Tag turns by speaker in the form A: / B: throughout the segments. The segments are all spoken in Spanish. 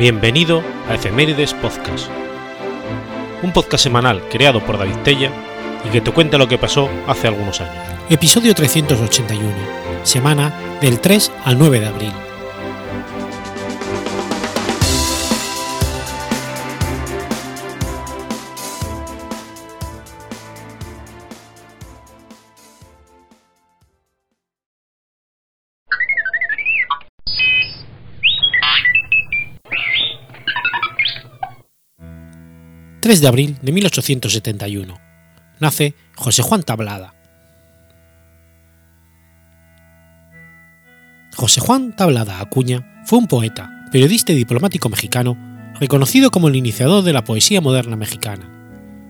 A: Bienvenido a Efemérides Podcast, un podcast semanal creado por David Tella y que te cuenta lo que pasó hace algunos años.
B: Episodio 381, semana del 3 al 9 de abril. 3 de abril de 1871. Nace José Juan Tablada. José Juan Tablada Acuña fue un poeta, periodista y diplomático mexicano, reconocido como el iniciador de la poesía moderna mexicana,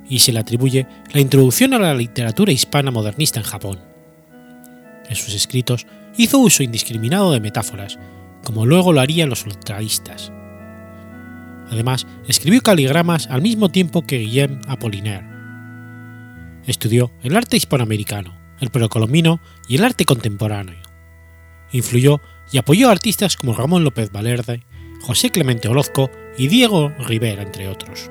B: y se le atribuye la introducción a la literatura hispana modernista en Japón. En sus escritos hizo uso indiscriminado de metáforas, como luego lo harían los ultraístas Además, escribió caligramas al mismo tiempo que Guillaume Apollinaire. Estudió el arte hispanoamericano, el precolombino y el arte contemporáneo. Influyó y apoyó a artistas como Ramón López Valerde, José Clemente Orozco y Diego Rivera, entre otros.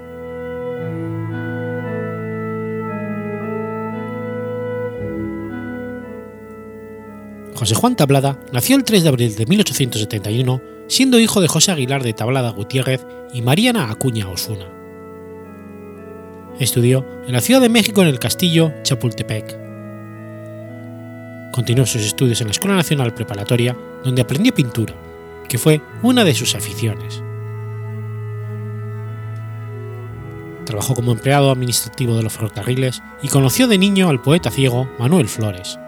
B: José Juan Tablada nació el 3 de abril de 1871 siendo hijo de José Aguilar de Tablada Gutiérrez y Mariana Acuña Osuna. Estudió en la Ciudad de México en el Castillo Chapultepec. Continuó sus estudios en la Escuela Nacional Preparatoria, donde aprendió pintura, que fue una de sus aficiones. Trabajó como empleado administrativo de los ferrocarriles y conoció de niño al poeta ciego Manuel Flores.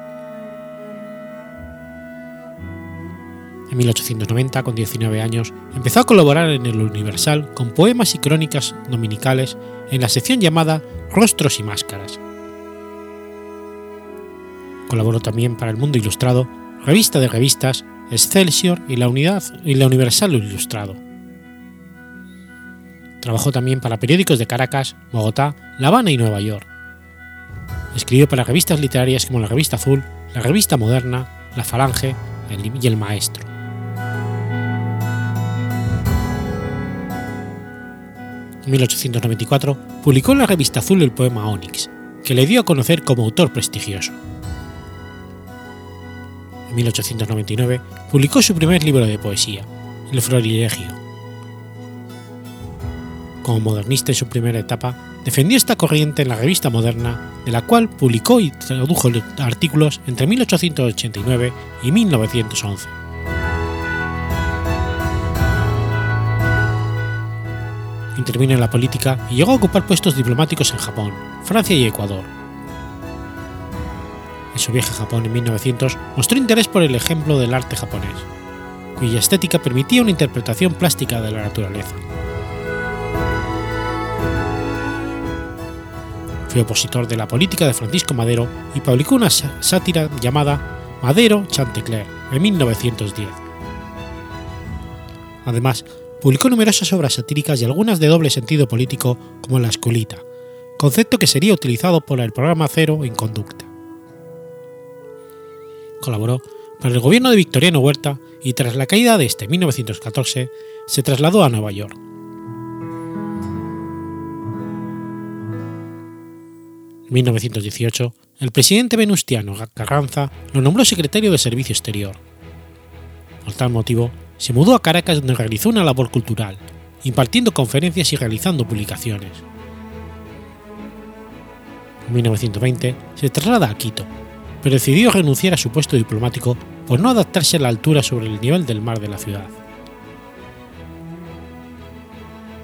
B: En 1890, con 19 años, empezó a colaborar en el Universal con poemas y crónicas dominicales en la sección llamada Rostros y Máscaras. Colaboró también para El Mundo Ilustrado, Revista de Revistas, Excelsior y la, Unidad, y la Universal Ilustrado. Trabajó también para periódicos de Caracas, Bogotá, La Habana y Nueva York. Escribió para revistas literarias como la Revista Azul, la Revista Moderna, La Falange y El Maestro. 1894 publicó en la revista Azul el poema Onyx, que le dio a conocer como autor prestigioso. En 1899 publicó su primer libro de poesía, El Florilegio. Como modernista en su primera etapa, defendió esta corriente en la revista Moderna, de la cual publicó y tradujo artículos entre 1889 y 1911. Intervino en la política y llegó a ocupar puestos diplomáticos en Japón, Francia y Ecuador. En su viaje a Japón en 1900 mostró interés por el ejemplo del arte japonés, cuya estética permitía una interpretación plástica de la naturaleza. Fue opositor de la política de Francisco Madero y publicó una sátira llamada Madero Chantecler en 1910. Además, publicó numerosas obras satíricas y algunas de doble sentido político como La Escolita, concepto que sería utilizado por el programa Cero en conducta. Colaboró para el gobierno de Victoriano Huerta y tras la caída de este en 1914 se trasladó a Nueva York. En 1918, el presidente venustiano Carranza lo nombró secretario de Servicio Exterior. Por tal motivo, se mudó a Caracas donde realizó una labor cultural, impartiendo conferencias y realizando publicaciones. En 1920 se traslada a Quito, pero decidió renunciar a su puesto diplomático por no adaptarse a la altura sobre el nivel del mar de la ciudad.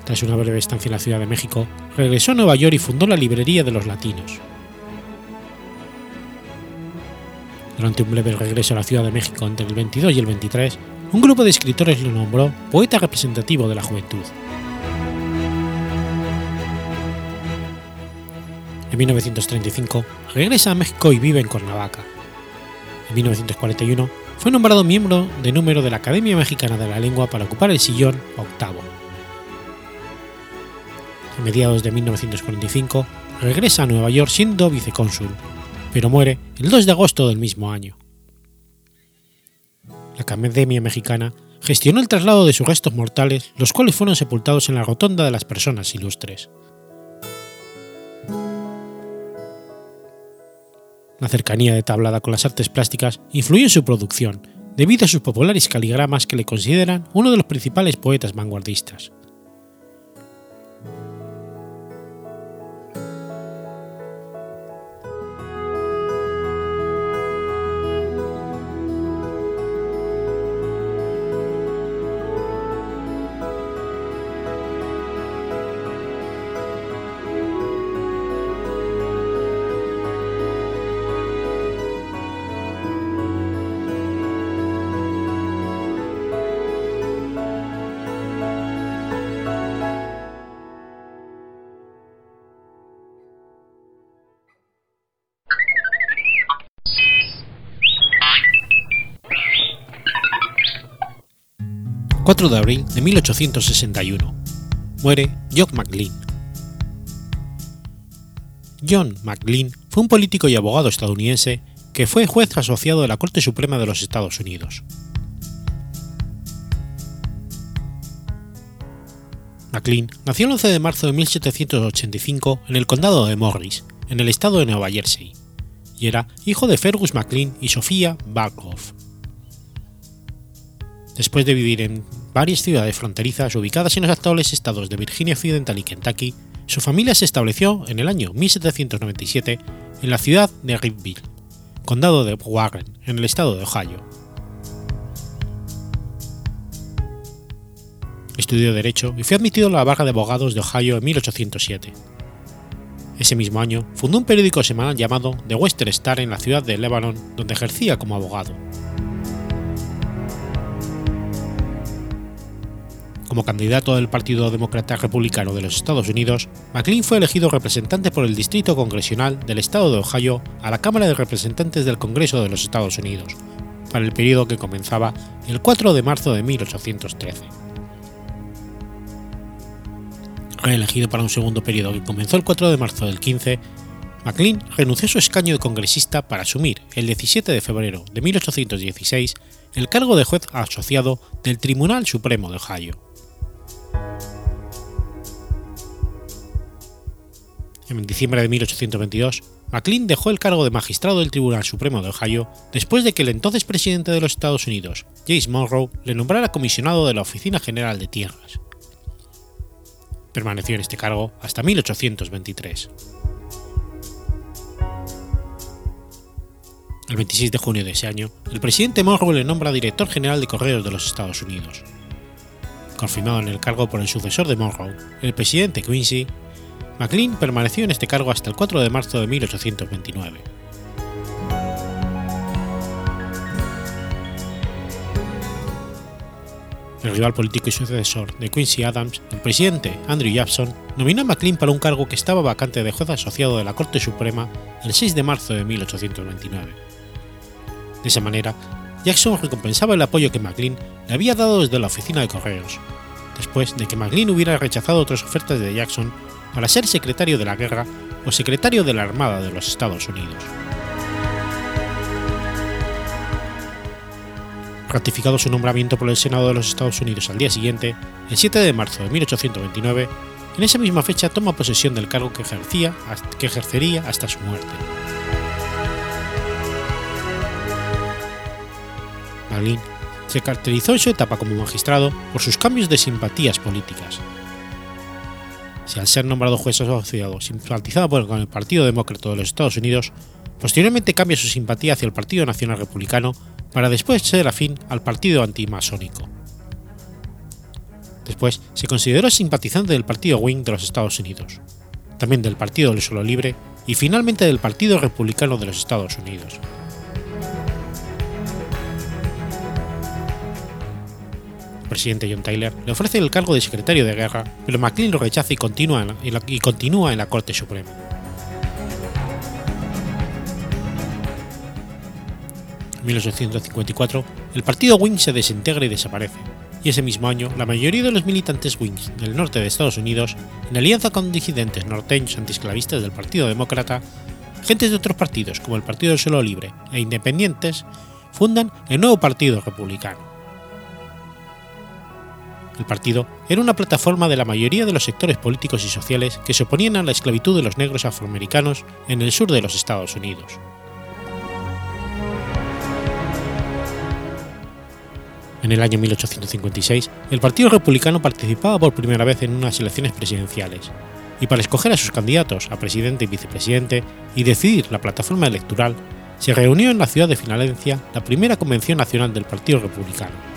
B: Tras una breve estancia en la Ciudad de México, regresó a Nueva York y fundó la Librería de los Latinos. Durante un breve regreso a la Ciudad de México entre el 22 y el 23, un grupo de escritores lo nombró poeta representativo de la juventud. En 1935 regresa a México y vive en Cuernavaca. En 1941 fue nombrado miembro de número de la Academia Mexicana de la Lengua para ocupar el sillón octavo. A mediados de 1945 regresa a Nueva York siendo vicecónsul, pero muere el 2 de agosto del mismo año la Academia Mexicana gestionó el traslado de sus restos mortales, los cuales fueron sepultados en la Rotonda de las Personas Ilustres. La cercanía de Tablada con las artes plásticas influyó en su producción, debido a sus populares caligramas que le consideran uno de los principales poetas vanguardistas. 4 de abril de 1861. Muere John McLean. John McLean fue un político y abogado estadounidense que fue juez asociado de la Corte Suprema de los Estados Unidos. McLean nació el 11 de marzo de 1785 en el condado de Morris, en el estado de Nueva Jersey, y era hijo de Fergus McLean y Sofía Barkhoff. Después de vivir en varias ciudades fronterizas ubicadas en los actuales estados de Virginia Occidental y Kentucky, su familia se estableció en el año 1797 en la ciudad de Rivville, condado de Warren, en el estado de Ohio. Estudió Derecho y fue admitido a la barra de abogados de Ohio en 1807. Ese mismo año fundó un periódico semanal llamado The Western Star en la ciudad de Lebanon, donde ejercía como abogado. Como candidato del Partido Demócrata Republicano de los Estados Unidos, McLean fue elegido representante por el Distrito Congresional del Estado de Ohio a la Cámara de Representantes del Congreso de los Estados Unidos, para el periodo que comenzaba el 4 de marzo de 1813. Reelegido para un segundo periodo que comenzó el 4 de marzo del 15, McLean renunció a su escaño de congresista para asumir el 17 de febrero de 1816 el cargo de juez asociado del Tribunal Supremo de Ohio. En diciembre de 1822, McLean dejó el cargo de magistrado del Tribunal Supremo de Ohio después de que el entonces presidente de los Estados Unidos, James Monroe, le nombrara comisionado de la Oficina General de Tierras. Permaneció en este cargo hasta 1823. El 26 de junio de ese año, el presidente Monroe le nombra director general de Correos de los Estados Unidos. Confirmado en el cargo por el sucesor de Monroe, el presidente Quincy, McLean permaneció en este cargo hasta el 4 de marzo de 1829. El rival político y sucesor de Quincy Adams, el presidente Andrew Jackson, nominó a McLean para un cargo que estaba vacante de juez asociado de la Corte Suprema el 6 de marzo de 1829. De esa manera, Jackson recompensaba el apoyo que McLean le había dado desde la oficina de correos, después de que McLean hubiera rechazado otras ofertas de Jackson para ser secretario de la guerra o secretario de la Armada de los Estados Unidos. Ratificado su nombramiento por el Senado de los Estados Unidos al día siguiente, el 7 de marzo de 1829, en esa misma fecha toma posesión del cargo que, ejercía, que ejercería hasta su muerte. Malin se caracterizó en su etapa como magistrado por sus cambios de simpatías políticas, si al ser nombrado juez asociado simpatizaba con el Partido Demócrata de los Estados Unidos, posteriormente cambia su simpatía hacia el Partido Nacional Republicano para después ser afín al Partido Antimasónico. Después se consideró simpatizante del Partido Wing de los Estados Unidos, también del Partido del Solo Libre y finalmente del Partido Republicano de los Estados Unidos. Presidente John Tyler le ofrece el cargo de secretario de guerra, pero McLean lo rechaza y continúa en la, Corte Suprema. En 1854, el partido Wing se desintegra y desaparece, y ese mismo año la mayoría de los militantes Wings del norte de Estados Unidos, en alianza con disidentes norteños antiesclavistas del Partido Demócrata, gentes de otros partidos como el Partido del Suelo Libre e independientes, fundan el nuevo Partido Republicano. El partido era una plataforma de la mayoría de los sectores políticos y sociales que se oponían a la esclavitud de los negros afroamericanos en el sur de los Estados Unidos. En el año 1856, el Partido Republicano participaba por primera vez en unas elecciones presidenciales, y para escoger a sus candidatos a presidente y vicepresidente y decidir la plataforma electoral, se reunió en la ciudad de Filadelfia la primera convención nacional del Partido Republicano.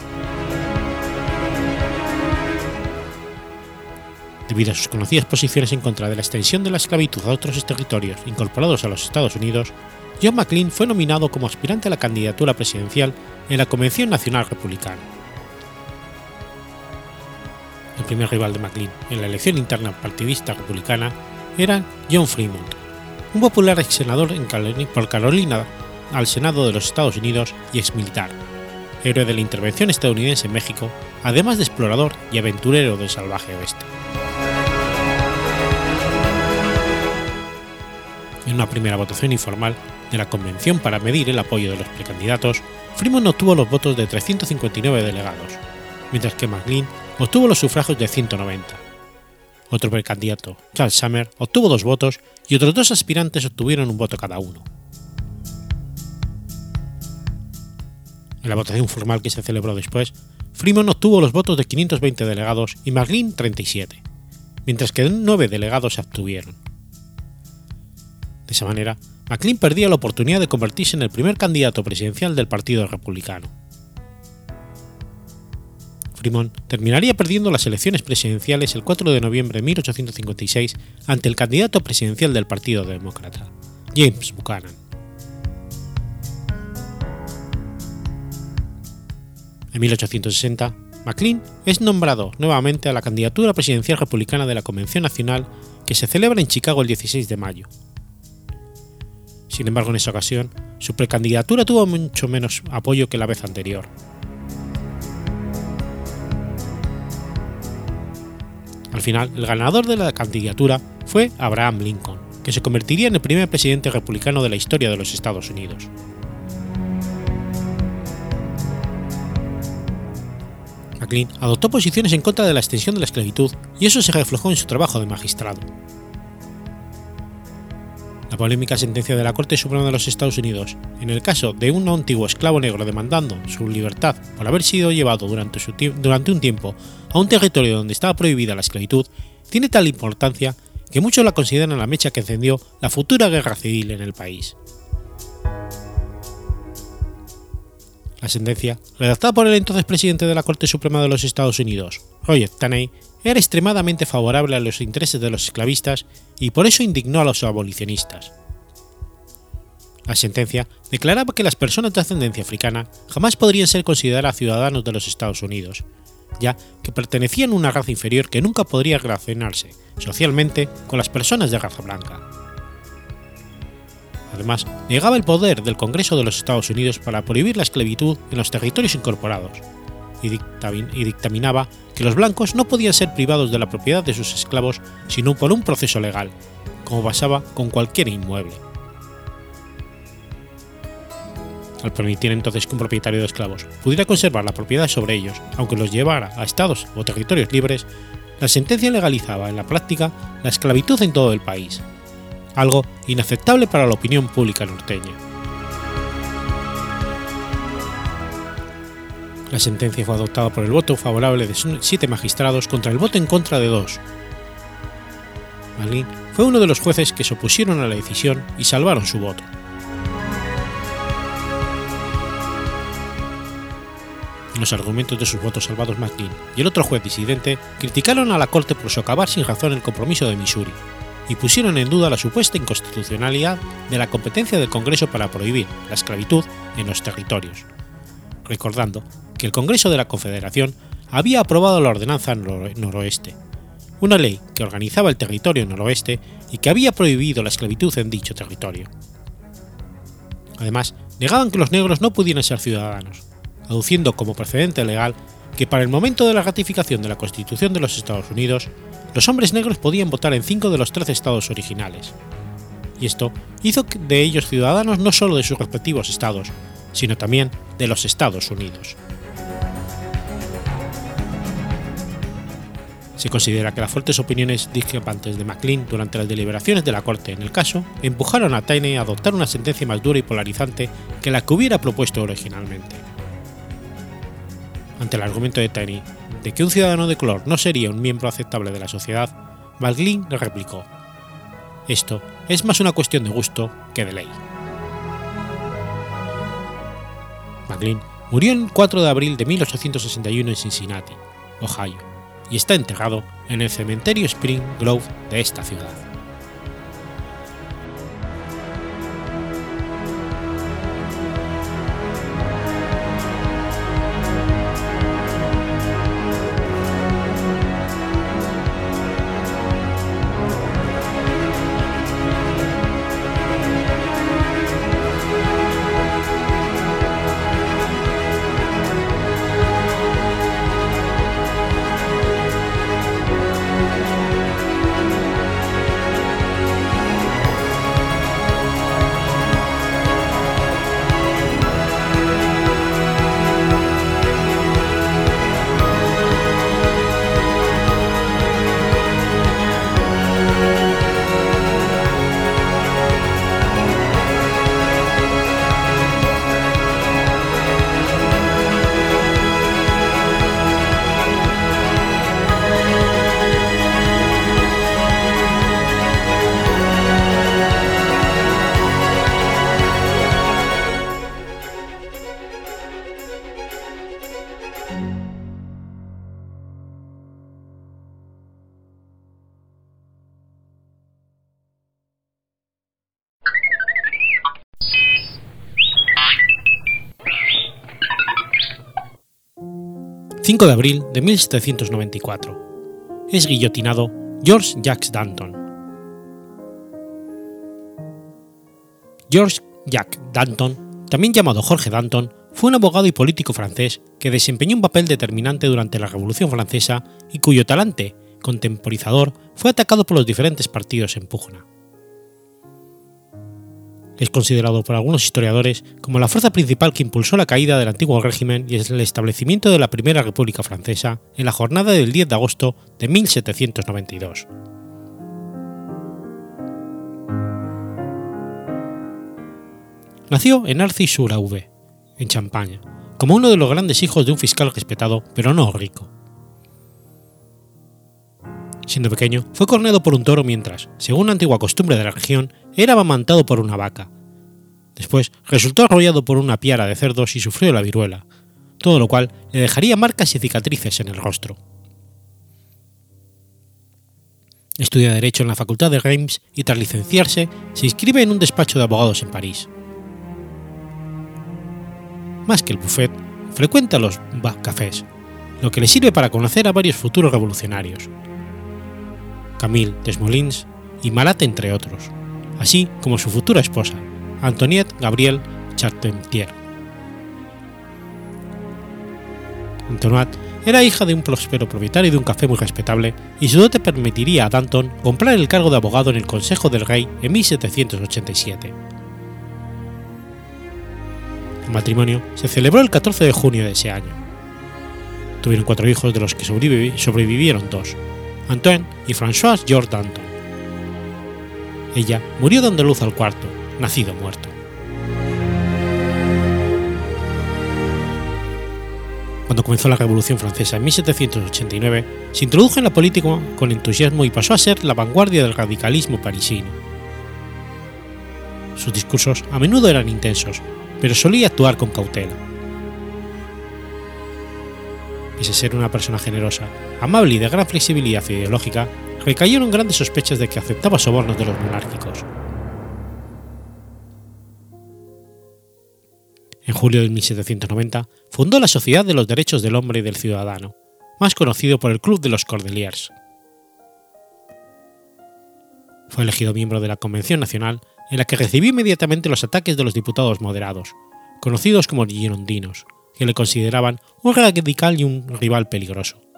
B: Debido a sus conocidas posiciones en contra de la extensión de la esclavitud a otros territorios incorporados a los Estados Unidos, John McLean fue nominado como aspirante a la candidatura presidencial en la Convención Nacional Republicana. El primer rival de McLean en la elección interna partidista republicana era John Fremont, un popular ex senador por Carolina al Senado de los Estados Unidos y ex militar, héroe de la intervención estadounidense en México, además de explorador y aventurero del salvaje oeste. En una primera votación informal, de la convención para medir el apoyo de los precandidatos, Fremont obtuvo los votos de 359 delegados, mientras que McLean obtuvo los sufragios de 190. Otro precandidato, Charles Summer, obtuvo dos votos y otros dos aspirantes obtuvieron un voto cada uno. En la votación formal que se celebró después, Fremont obtuvo los votos de 520 delegados y McLean 37, mientras que nueve delegados se abstuvieron. De esa manera, McLean perdía la oportunidad de convertirse en el primer candidato presidencial del Partido Republicano. Fremont terminaría perdiendo las elecciones presidenciales el 4 de noviembre de 1856 ante el candidato presidencial del Partido Demócrata, James Buchanan. En 1860, McLean es nombrado nuevamente a la candidatura presidencial republicana de la Convención Nacional que se celebra en Chicago el 16 de mayo, sin embargo, en esa ocasión, su precandidatura tuvo mucho menos apoyo que la vez anterior. Al final, el ganador de la candidatura fue Abraham Lincoln, que se convertiría en el primer presidente republicano de la historia de los Estados Unidos. McLean adoptó posiciones en contra de la extensión de la esclavitud y eso se reflejó en su trabajo de magistrado. La polémica sentencia de la Corte Suprema de los Estados Unidos, en el caso de un antiguo esclavo negro demandando su libertad por haber sido llevado durante, un tiempo a un territorio donde estaba prohibida la esclavitud, tiene tal importancia que muchos la consideran la mecha que encendió la futura guerra civil en el país. La sentencia, redactada por el entonces presidente de la Corte Suprema de los Estados Unidos, Roger Taney, era extremadamente favorable a los intereses de los esclavistas y por eso indignó a los abolicionistas. La sentencia declaraba que las personas de ascendencia africana jamás podrían ser consideradas ciudadanos de los Estados Unidos, ya que pertenecían a una raza inferior que nunca podría relacionarse socialmente con las personas de raza blanca. Además, negaba el poder del Congreso de los Estados Unidos para prohibir la esclavitud en los territorios incorporados, y, dictaminaba los blancos no podían ser privados de la propiedad de sus esclavos sino por un proceso legal, como pasaba con cualquier inmueble. Al permitir entonces que un propietario de esclavos pudiera conservar la propiedad sobre ellos, aunque los llevara a estados o territorios libres, la sentencia legalizaba en la práctica la esclavitud en todo el país, algo inaceptable para la opinión pública norteña. La sentencia fue adoptada por el voto favorable de siete magistrados contra el voto en contra de dos. Malin fue uno de los jueces que se opusieron a la decisión y salvaron su voto. Los argumentos de sus votos salvados McLean y el otro juez disidente criticaron a la Corte por socavar sin razón el compromiso de Missouri y pusieron en duda la supuesta inconstitucionalidad de la competencia del Congreso para prohibir la esclavitud en los territorios, recordando que el Congreso de la Confederación había aprobado la Ordenanza Noroeste, una ley que organizaba el territorio noroeste y que había prohibido la esclavitud en dicho territorio. Además, negaban que los negros no pudieran ser ciudadanos, aduciendo como precedente legal que para el momento de la ratificación de la Constitución de los Estados Unidos, los hombres negros podían votar en cinco de los trece estados originales, y esto hizo de ellos ciudadanos no solo de sus respectivos estados, sino también de los Estados Unidos. Se considera que las fuertes opiniones discrepantes de MacLean durante las deliberaciones de la Corte en el caso empujaron a Taine a adoptar una sentencia más dura y polarizante que la que hubiera propuesto originalmente. Ante el argumento de Taine de que un ciudadano de color no sería un miembro aceptable de la sociedad, MacLean le replicó: Esto es más una cuestión de gusto que de ley. Murió el 4 de abril de 1861 en Cincinnati, Ohio y está enterrado en el cementerio Spring Grove de esta ciudad. 5 de abril de 1794. Es guillotinado George Jacques Danton. George Jacques Danton, también llamado Jorge Danton, fue un abogado y político francés que desempeñó un papel determinante durante la Revolución Francesa y cuyo talante contemporizador fue atacado por los diferentes partidos en pugna es considerado por algunos historiadores como la fuerza principal que impulsó la caída del antiguo régimen y el establecimiento de la Primera República Francesa en la jornada del 10 de agosto de 1792. Nació en Arcy-sur-Aube, en Champaña, como uno de los grandes hijos de un fiscal respetado, pero no rico. Siendo pequeño, fue corneado por un toro mientras, según la antigua costumbre de la región, era amamantado por una vaca. Después resultó arrollado por una piara de cerdos y sufrió la viruela, todo lo cual le dejaría marcas y cicatrices en el rostro. Estudia Derecho en la Facultad de Reims y tras licenciarse se inscribe en un despacho de abogados en París. Más que el buffet, frecuenta los cafés, lo que le sirve para conocer a varios futuros revolucionarios, Camille Desmoulins y Marat entre otros, así como su futura esposa, Antoniette Gabrielle Charpentier. Antoinette era hija de un próspero propietario de un café muy respetable y su dote permitiría a Danton comprar el cargo de abogado en el Consejo del Rey en 1787. El matrimonio se celebró el 14 de junio de ese año. Tuvieron cuatro hijos de los que sobrevivieron dos, Antoine y François George Danton. Ella murió dando luz al cuarto, nacido muerto. Cuando comenzó la Revolución Francesa en 1789, se introdujo en la política con entusiasmo y pasó a ser la vanguardia del radicalismo parisino. Sus discursos a menudo eran intensos, pero solía actuar con cautela pese a ser una persona generosa, amable y de gran flexibilidad ideológica, recayeron grandes sospechas de que aceptaba sobornos de los monárquicos. En julio de 1790 fundó la Sociedad de los Derechos del Hombre y del Ciudadano, más conocido por el Club de los Cordeliers. Fue elegido miembro de la Convención Nacional, en la que recibió inmediatamente los ataques de los diputados moderados, conocidos como girondinos, que le consideraban un radical y un rival peligroso.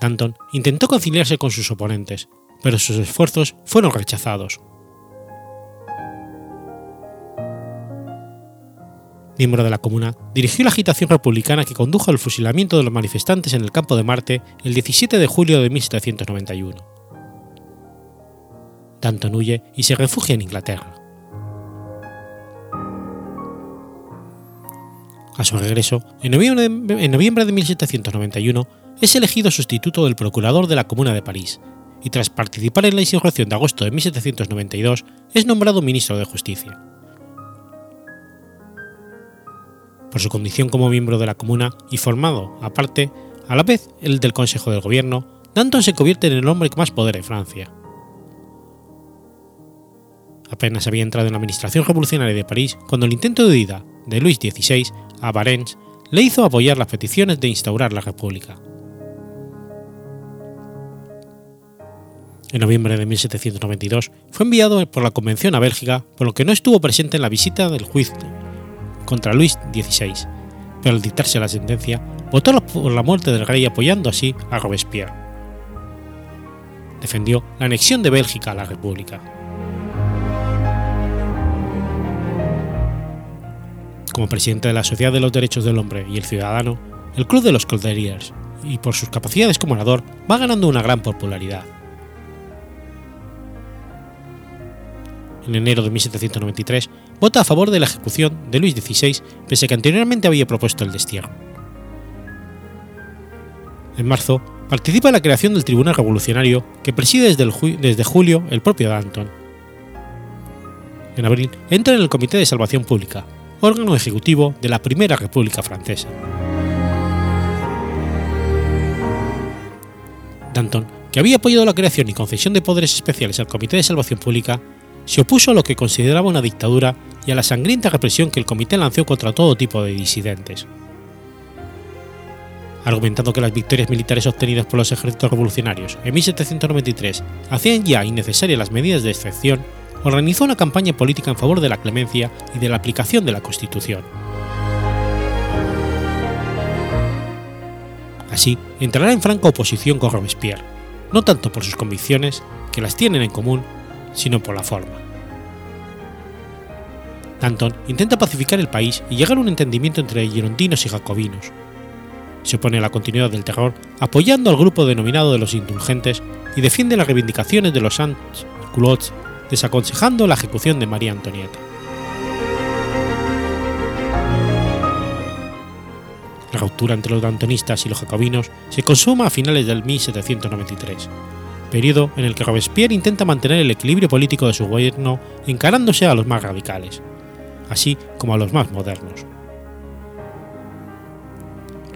B: Danton intentó conciliarse con sus oponentes, pero sus esfuerzos fueron rechazados. miembro de la Comuna, dirigió la agitación republicana que condujo al fusilamiento de los manifestantes en el campo de Marte el 17 de julio de 1791. Danton huye y se refugia en Inglaterra. A su regreso, en noviembre, de 1791, es elegido sustituto del procurador de la Comuna de París, y tras participar en la insurrección de agosto de 1792, es nombrado ministro de Justicia. Por su condición como miembro de la Comuna y formado, aparte, a la vez el del Consejo del Gobierno, Danton se convierte en el hombre con más poder en Francia. Apenas había entrado en la administración revolucionaria de París cuando el intento de huida de Luis XVI a Varennes le hizo apoyar las peticiones de instaurar la República. En noviembre de 1792 fue enviado por la Convención a Bélgica, por lo que no estuvo presente en la visita del juicio contra Luis XVI, pero al dictarse la sentencia, votó por la muerte del rey apoyando así a Robespierre. Defendió la anexión de Bélgica a la República. Como presidente de la Sociedad de los Derechos del Hombre y el Ciudadano, el Club de los Cordeliers, y por sus capacidades como orador, va ganando una gran popularidad. En enero de 1793, vota a favor de la ejecución de Luis XVI, pese a que anteriormente había propuesto el destierro. En marzo, participa en la creación del Tribunal Revolucionario, que preside desde, desde julio el propio Danton. En abril, entra en el Comité de Salvación Pública, órgano ejecutivo de la Primera República Francesa. Danton, que había apoyado la creación y concesión de poderes especiales al Comité de Salvación Pública, se opuso a lo que consideraba una dictadura y a la sangrienta represión que el comité lanzó contra todo tipo de disidentes. Argumentando que las victorias militares obtenidas por los ejércitos revolucionarios en 1793 hacían ya innecesarias las medidas de excepción, organizó una campaña política en favor de la clemencia y de la aplicación de la Constitución. Así, entrará en franca oposición con Robespierre, no tanto por sus convicciones, que las tienen en común, sino por la forma. Danton intenta pacificar el país y llegar a un entendimiento entre girondinos y jacobinos. Se opone a la continuidad del terror, apoyando al grupo denominado de los indulgentes y defiende las reivindicaciones de los sans-culottes, desaconsejando la ejecución de María Antonieta. La ruptura entre los dantonistas y los jacobinos se consuma a finales del 1793 periodo en el que Robespierre intenta mantener el equilibrio político de su gobierno encarándose a los más radicales, así como a los más modernos.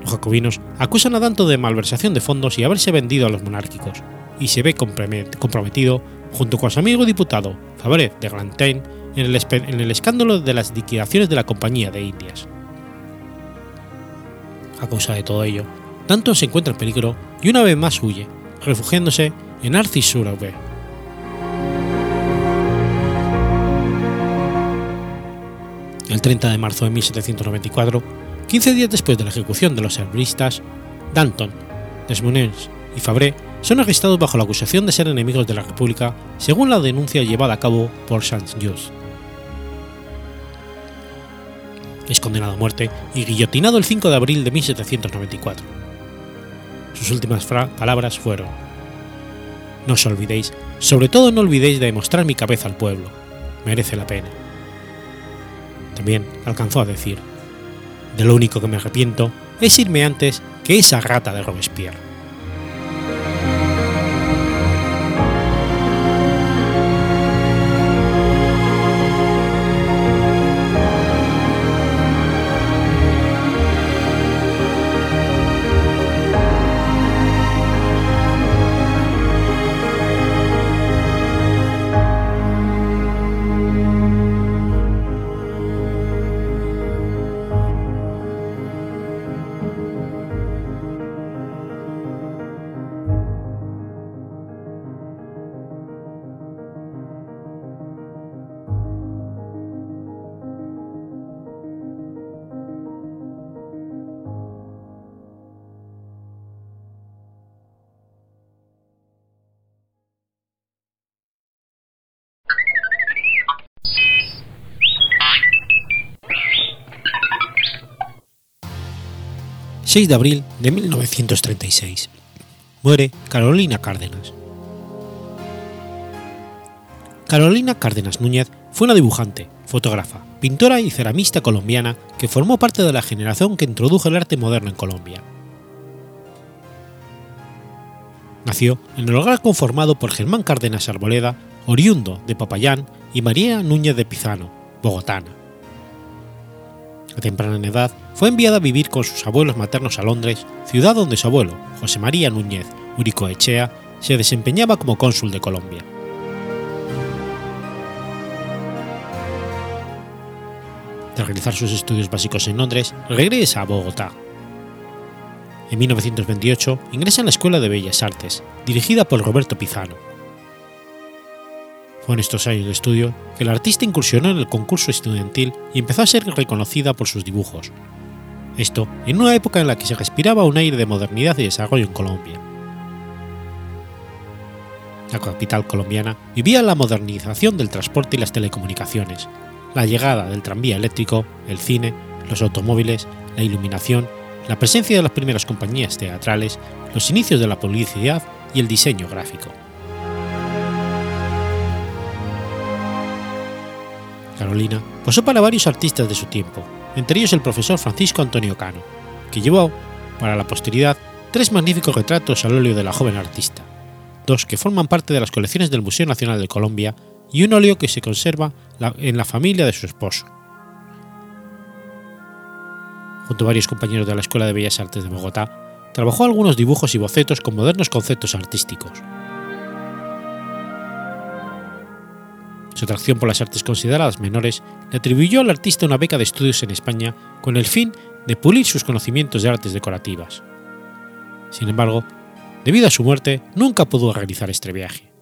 B: Los jacobinos acusan a Danton de malversación de fondos y haberse vendido a los monárquicos, y se ve comprometido, junto con su amigo diputado Fabre de Grantaine, en el, en el escándalo de las liquidaciones de la Compañía de Indias. A causa de todo ello, Danton se encuentra en peligro y una vez más huye, refugiándose en Arcis-sur-Aube. El 30 de marzo de 1794, 15 días después de la ejecución de los herbristas, Danton, Desmoulins y Fabré son arrestados bajo la acusación de ser enemigos de la República, según la denuncia llevada a cabo por Saint-Just. Es condenado a muerte y guillotinado el 5 de abril de 1794. Sus últimas palabras fueron: no os olvidéis, sobre todo no olvidéis de mostrar mi cabeza al pueblo, merece la pena. También alcanzó a decir, de lo único que me arrepiento es irme antes que esa rata de Robespierre. 6 de abril de 1936. Muere Carolina Cárdenas. Carolina Cárdenas Núñez fue una dibujante, fotógrafa, pintora y ceramista colombiana que formó parte de la generación que introdujo el arte moderno en Colombia. Nació en el hogar conformado por Germán Cárdenas Arboleda, oriundo de Papayán, y María Núñez de Pizano, bogotana. A temprana edad fue enviada a vivir con sus abuelos maternos a Londres, ciudad donde su abuelo, José María Núñez Uricoechea, se desempeñaba como cónsul de Colombia. Tras realizar sus estudios básicos en Londres, regresa a Bogotá. En 1928 ingresa en la Escuela de Bellas Artes, dirigida por Roberto Pizano. Fue en estos años de estudio que el artista incursionó en el concurso estudiantil y empezó a ser reconocida por sus dibujos. Esto en una época en la que se respiraba un aire de modernidad y desarrollo en Colombia. La capital colombiana vivía la modernización del transporte y las telecomunicaciones, la llegada del tranvía eléctrico, el cine, los automóviles, la iluminación, la presencia de las primeras compañías teatrales, los inicios de la publicidad y el diseño gráfico. Carolina posó para varios artistas de su tiempo, entre ellos el profesor Francisco Antonio Cano, que llevó, para la posteridad, tres magníficos retratos al óleo de la joven artista, dos que forman parte de las colecciones del Museo Nacional de Colombia y un óleo que se conserva en la familia de su esposo. Junto a varios compañeros de la Escuela de Bellas Artes de Bogotá, trabajó algunos dibujos y bocetos con modernos conceptos artísticos. Su atracción por las artes consideradas menores le atribuyó al artista una beca de estudios en España con el fin de pulir sus conocimientos de artes decorativas. Sin embargo, debido a su muerte, nunca pudo realizar este viaje.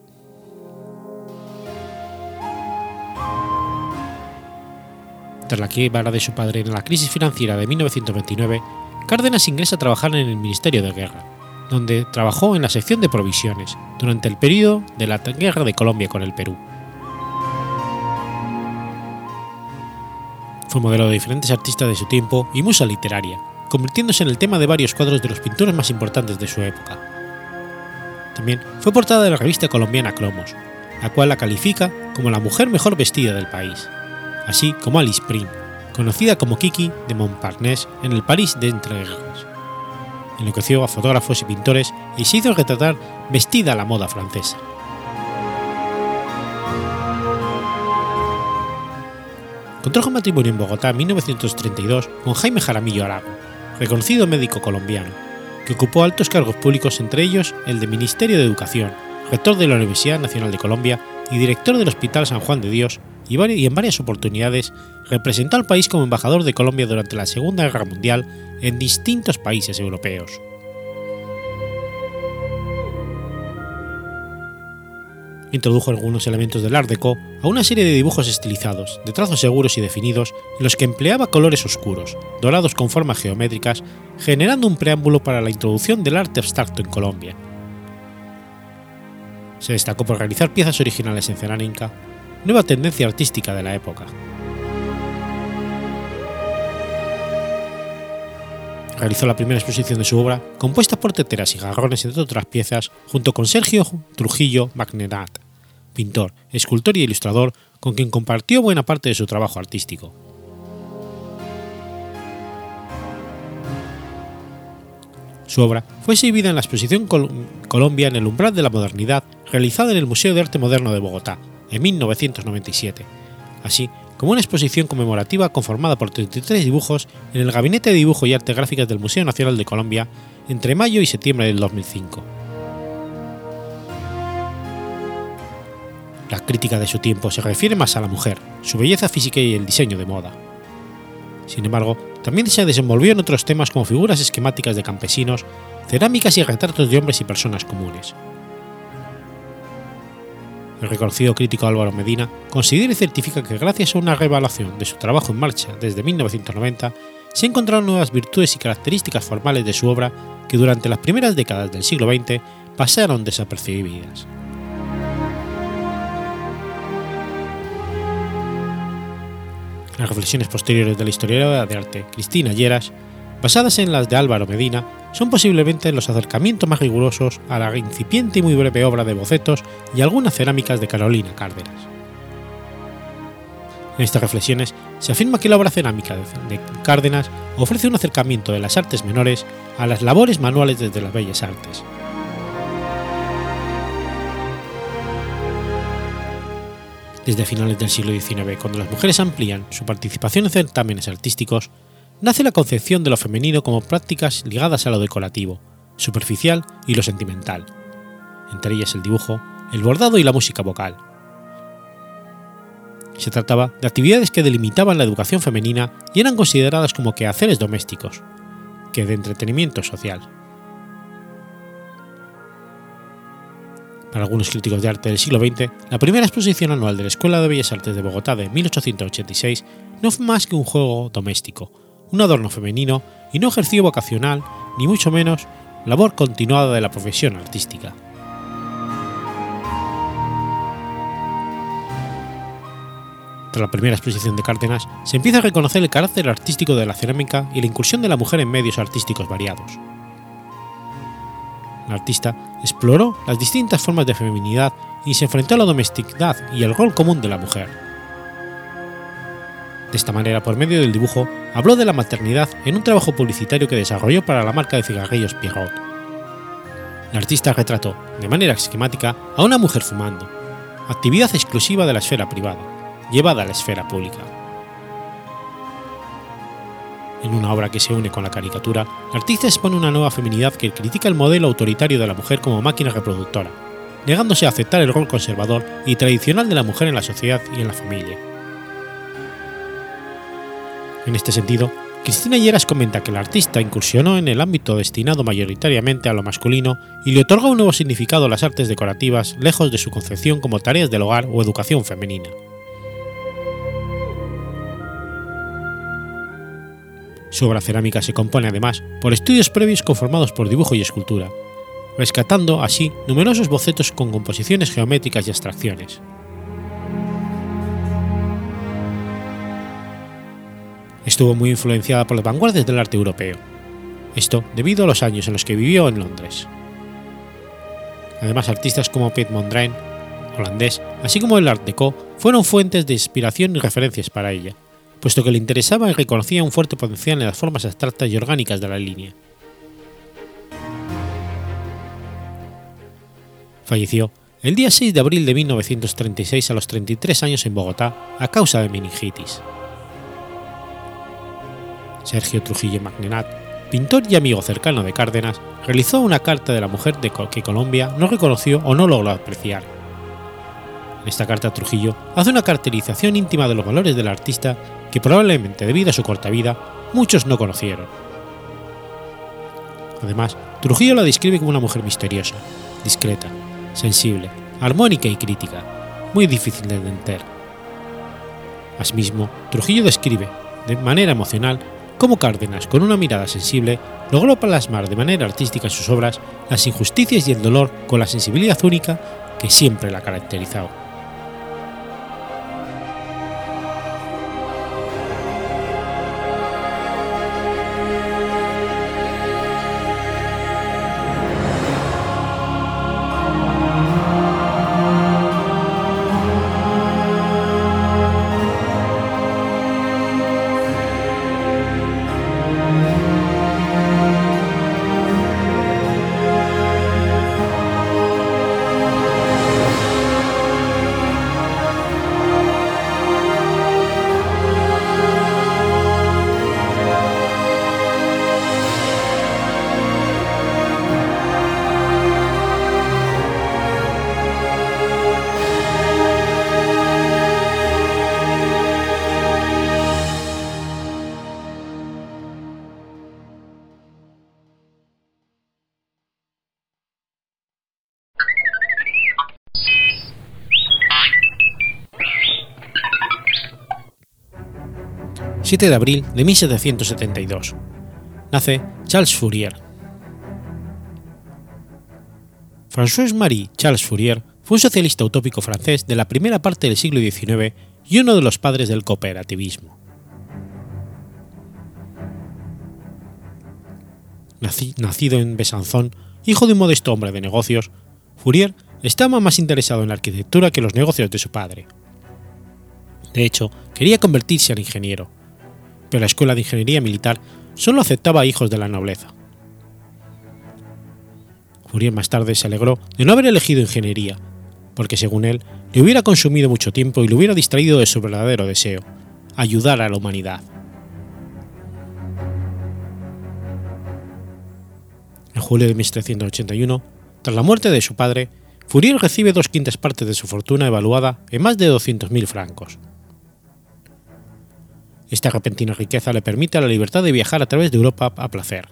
B: Tras la quiebra de su padre en la crisis financiera de 1929, Cárdenas ingresa a trabajar en el Ministerio de Guerra, donde trabajó en la sección de provisiones durante el periodo de la Guerra de Colombia con el Perú. Fue modelo de diferentes artistas de su tiempo y musa literaria, convirtiéndose en el tema de varios cuadros de los pintores más importantes de su época. También fue portada de la revista colombiana Cromos, la cual la califica como la mujer mejor vestida del país así como Alice Prim, conocida como Kiki de Montparnasse en el París de entreguerras. Enloqueció a fotógrafos y pintores y se hizo retratar vestida a la moda francesa. Contrajo matrimonio en Bogotá en 1932 con Jaime Jaramillo Arago, reconocido médico colombiano, que ocupó altos cargos públicos, entre ellos el de Ministerio de Educación, rector de la Universidad Nacional de Colombia y director del Hospital San Juan de Dios y en varias oportunidades representó al país como embajador de Colombia durante la Segunda Guerra Mundial en distintos países europeos. Introdujo algunos elementos del Art Deco a una serie de dibujos estilizados, de trazos seguros y definidos, en los que empleaba colores oscuros, dorados con formas geométricas, generando un preámbulo para la introducción del arte abstracto en Colombia. Se destacó por realizar piezas originales en cerámica, nueva tendencia artística de la época. Realizó la primera exposición de su obra, compuesta por teteras y jarrones entre otras piezas, junto con Sergio Trujillo Magnerat, pintor, escultor y ilustrador, con quien compartió buena parte de su trabajo artístico. Su obra fue exhibida en la exposición Colombia en el umbral de la modernidad, realizada en el Museo de Arte Moderno de Bogotá, en 1997, así como una exposición conmemorativa conformada por 33 dibujos en el Gabinete de Dibujo y Arte Gráficas del Museo Nacional de Colombia entre mayo y septiembre del 2005. La crítica de su tiempo se refiere más a la mujer, su belleza física y el diseño de moda. Sin embargo, también se desenvolvió en otros temas como figuras esquemáticas de campesinos, cerámicas y retratos de hombres y personas comunes. El reconocido crítico Álvaro Medina considera y certifica que gracias a una revaluación de su trabajo en marcha desde 1990, se encontraron nuevas virtudes y características formales de su obra que durante las primeras décadas del siglo XX pasaron desapercibidas. Las reflexiones posteriores de la historiadora de arte Cristina Lleras basadas en las de Álvaro Medina, son posiblemente los acercamientos más rigurosos a la incipiente y muy breve obra de bocetos y algunas cerámicas de Carolina Cárdenas. En estas reflexiones se afirma que la obra cerámica de Cárdenas ofrece un acercamiento de las artes menores a las labores manuales desde las bellas artes. Desde finales del siglo XIX, cuando las mujeres amplían su participación en certámenes artísticos, nace la concepción de lo femenino como prácticas ligadas a lo decorativo, superficial y lo sentimental, entre ellas el dibujo, el bordado y la música vocal. Se trataba de actividades que delimitaban la educación femenina y eran consideradas como quehaceres domésticos, que de entretenimiento social. Para algunos críticos de arte del siglo XX, la primera exposición anual de la Escuela de Bellas Artes de Bogotá de 1886 no fue más que un juego doméstico, un adorno femenino y no ejerció vocacional, ni mucho menos labor continuada de la profesión artística. Tras la primera exposición de Cárdenas, se empieza a reconocer el carácter artístico de la cerámica y la incursión de la mujer en medios artísticos variados. El artista exploró las distintas formas de feminidad y se enfrentó a la domesticidad y el rol común de la mujer. De esta manera, por medio del dibujo, habló de la maternidad en un trabajo publicitario que desarrolló para la marca de cigarrillos Pierrot. El artista retrató, de manera esquemática, a una mujer fumando, actividad exclusiva de la esfera privada, llevada a la esfera pública. En una obra que se une con la caricatura, el artista expone una nueva feminidad que critica el modelo autoritario de la mujer como máquina reproductora, negándose a aceptar el rol conservador y tradicional de la mujer en la sociedad y en la familia. En este sentido, Cristina Lleras comenta que el artista incursionó en el ámbito destinado mayoritariamente a lo masculino y le otorga un nuevo significado a las artes decorativas lejos de su concepción como tareas del hogar o educación femenina. Su obra cerámica se compone además por estudios previos conformados por dibujo y escultura, rescatando así numerosos bocetos con composiciones geométricas y abstracciones. Estuvo muy influenciada por las vanguardias del arte europeo, esto debido a los años en los que vivió en Londres. Además, artistas como Piet Mondrian, holandés, así como el Art Deco, fueron fuentes de inspiración y referencias para ella, puesto que le interesaba y reconocía un fuerte potencial en las formas abstractas y orgánicas de la línea. Falleció el día 6 de abril de 1936 a los 33 años en Bogotá a causa de meningitis. Sergio Trujillo Magnenat, pintor y amigo cercano de Cárdenas, realizó una carta de la mujer de que Colombia no reconoció o no logró apreciar. En esta carta Trujillo hace una caracterización íntima de los valores del artista que probablemente debido a su corta vida muchos no conocieron. Además, Trujillo la describe como una mujer misteriosa, discreta, sensible, armónica y crítica, muy difícil de entender. Asimismo, Trujillo describe, de manera emocional, cómo Cárdenas, con una mirada sensible, logró plasmar de manera artística en sus obras las injusticias y el dolor con la sensibilidad única que siempre la caracterizaba. 7 de abril de 1772. Nace Charles Fourier. François-Marie Charles Fourier fue un socialista utópico francés de la primera parte del siglo XIX y uno de los padres del cooperativismo. nacido en Besanzón, hijo de un modesto hombre de negocios, Fourier estaba más interesado en la arquitectura que en los negocios de su padre. De hecho, quería convertirse en ingeniero, pero la escuela de ingeniería militar solo aceptaba hijos de la nobleza. Fourier más tarde se alegró de no haber elegido ingeniería, porque según él le hubiera consumido mucho tiempo y le hubiera distraído de su verdadero deseo, ayudar a la humanidad. En julio de 1781, tras la muerte de su padre, Fourier recibe dos quintas partes de su fortuna evaluada en más de 200.000 francos. Esta repentina riqueza le permite la libertad de viajar a través de Europa a placer.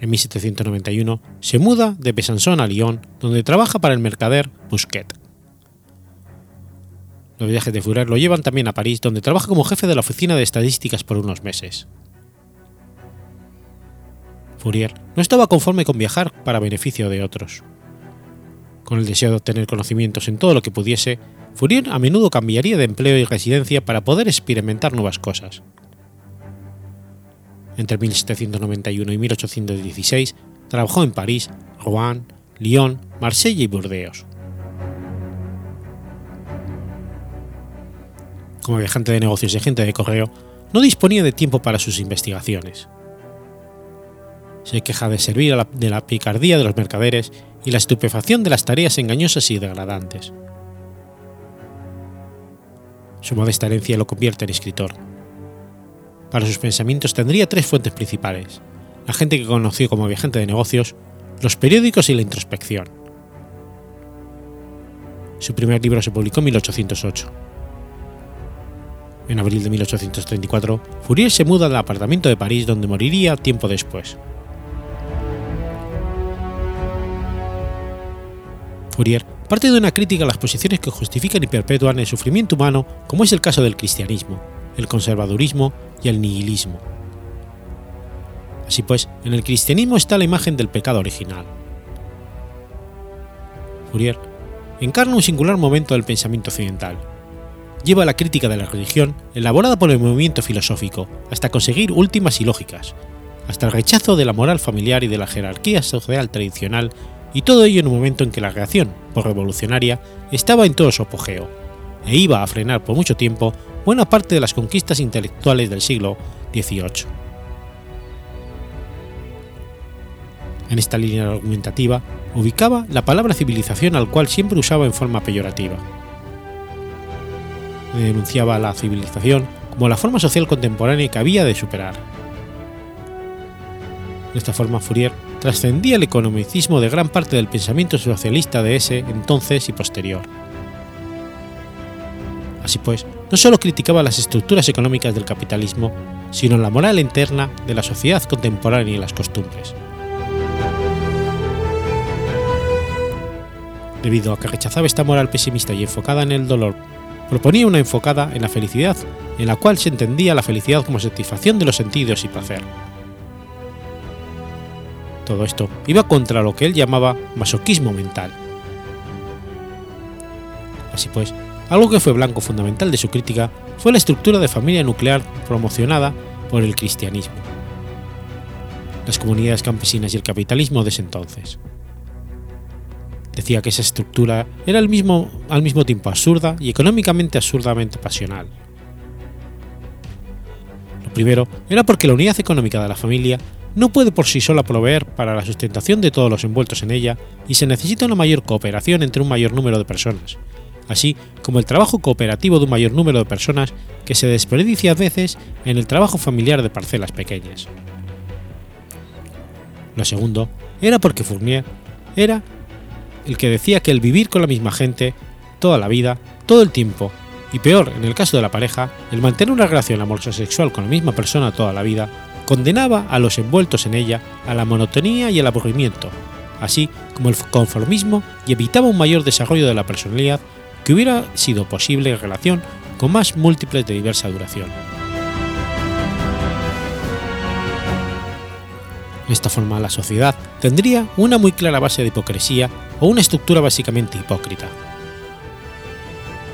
B: En 1791 se muda de Besançon a Lyon, donde trabaja para el mercader Busquet. Los viajes de Fourier lo llevan también a París, donde trabaja como jefe de la oficina de estadísticas por unos meses. Fourier no estaba conforme con viajar para beneficio de otros. Con el deseo de obtener conocimientos en todo lo que pudiese, Fourier a menudo cambiaría de empleo y residencia para poder experimentar nuevas cosas. Entre 1791 y 1816 trabajó en París, Rouen, Lyon, Marsella y Burdeos. Como viajante de negocios y agente de correo, no disponía de tiempo para sus investigaciones. Se queja de servir de la picardía de los mercaderes y la estupefacción de las tareas engañosas y degradantes. Su modesta herencia lo convierte en escritor. Para sus pensamientos tendría tres fuentes principales, la gente que conoció como viajante de negocios, los periódicos y la introspección. Su primer libro se publicó en 1808. En abril de 1834, Fourier se muda al apartamento de París donde moriría tiempo después. Fourier parte de una crítica a las posiciones que justifican y perpetúan el sufrimiento humano, como es el caso del cristianismo, el conservadurismo y el nihilismo. Así pues, en el cristianismo está la imagen del pecado original. Fourier encarna un singular momento del pensamiento occidental. Lleva la crítica de la religión, elaborada por el movimiento filosófico, hasta conseguir últimas y lógicas, hasta el rechazo de la moral familiar y de la jerarquía social tradicional y todo ello en un momento en que la reacción, por revolucionaria, estaba en todo su apogeo, e iba a frenar por mucho tiempo buena parte de las conquistas intelectuales del siglo XVIII. En esta línea argumentativa ubicaba la palabra civilización al cual siempre usaba en forma peyorativa. Denunciaba la civilización como la forma social contemporánea que había de superar. De esta forma, Fourier trascendía el economicismo de gran parte del pensamiento socialista de ese entonces y posterior. Así pues, no solo criticaba las estructuras económicas del capitalismo, sino la moral interna de la sociedad contemporánea y las costumbres. Debido a que rechazaba esta moral pesimista y enfocada en el dolor, proponía una enfocada en la felicidad, en la cual se entendía la felicidad como satisfacción de los sentidos y placer. Todo esto iba contra lo que él llamaba masoquismo mental. Así pues, algo que fue blanco fundamental de su crítica fue la estructura de familia nuclear promocionada por el cristianismo, las comunidades campesinas y el capitalismo de ese entonces. Decía que esa estructura era al mismo, al mismo tiempo absurda y económicamente absurdamente pasional. Lo primero era porque la unidad económica de la familia no puede por sí sola proveer para la sustentación de todos los envueltos en ella y se necesita una mayor cooperación entre un mayor número de personas, así como el trabajo cooperativo de un mayor número de personas que se desperdicia a veces en el trabajo familiar de parcelas pequeñas. Lo segundo era porque Fournier era el que decía que el vivir con la misma gente toda la vida, todo el tiempo, y peor en el caso de la pareja, el mantener una relación amorosa sexual con la misma persona toda la vida, condenaba a los envueltos en ella a la monotonía y el aburrimiento, así como el conformismo y evitaba un mayor desarrollo de la personalidad que hubiera sido posible en relación con más múltiples de diversa duración. De esta forma, la sociedad tendría una muy clara base de hipocresía o una estructura básicamente hipócrita.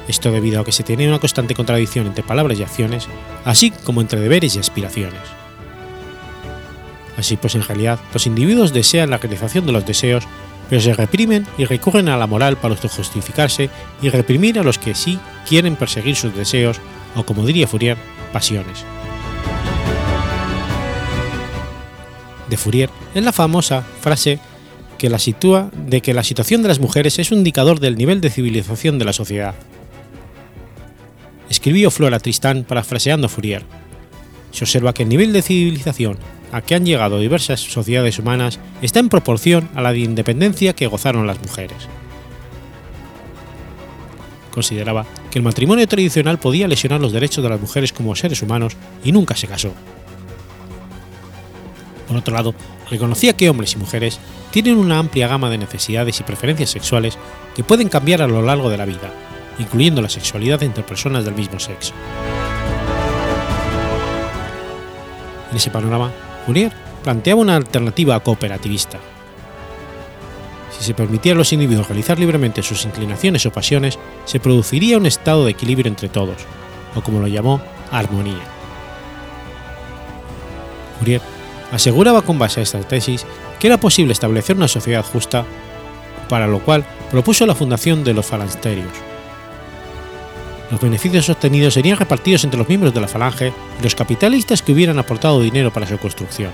B: Esto debido a que se tiene una constante contradicción entre palabras y acciones, así como entre deberes y aspiraciones. Así pues, en realidad, los individuos desean la realización de los deseos, pero se reprimen y recurren a la moral para justificarse y reprimir a los que sí quieren perseguir sus deseos, o como diría Fourier, pasiones. De Fourier es la famosa frase que la sitúa de que la situación de las mujeres es un indicador del nivel de civilización de la sociedad. Escribió Flora Tristán parafraseando a Fourier. Se observa que el nivel de civilización a que han llegado diversas sociedades humanas está en proporción a la de independencia que gozaron las mujeres. Consideraba que el matrimonio tradicional podía lesionar los derechos de las mujeres como seres humanos y nunca se casó. Por otro lado, reconocía que hombres y mujeres tienen una amplia gama de necesidades y preferencias sexuales que pueden cambiar a lo largo de la vida, incluyendo la sexualidad entre personas del mismo sexo. En ese panorama, Fourier planteaba una alternativa cooperativista. Si se permitiera a los individuos realizar libremente sus inclinaciones o pasiones, se produciría un estado de equilibrio entre todos, o como lo llamó, armonía. Fourier aseguraba con base a esta tesis que era posible establecer una sociedad justa, para lo cual propuso la fundación de los falansterios. Los beneficios obtenidos serían repartidos entre los miembros de la falange y los capitalistas que hubieran aportado dinero para su construcción.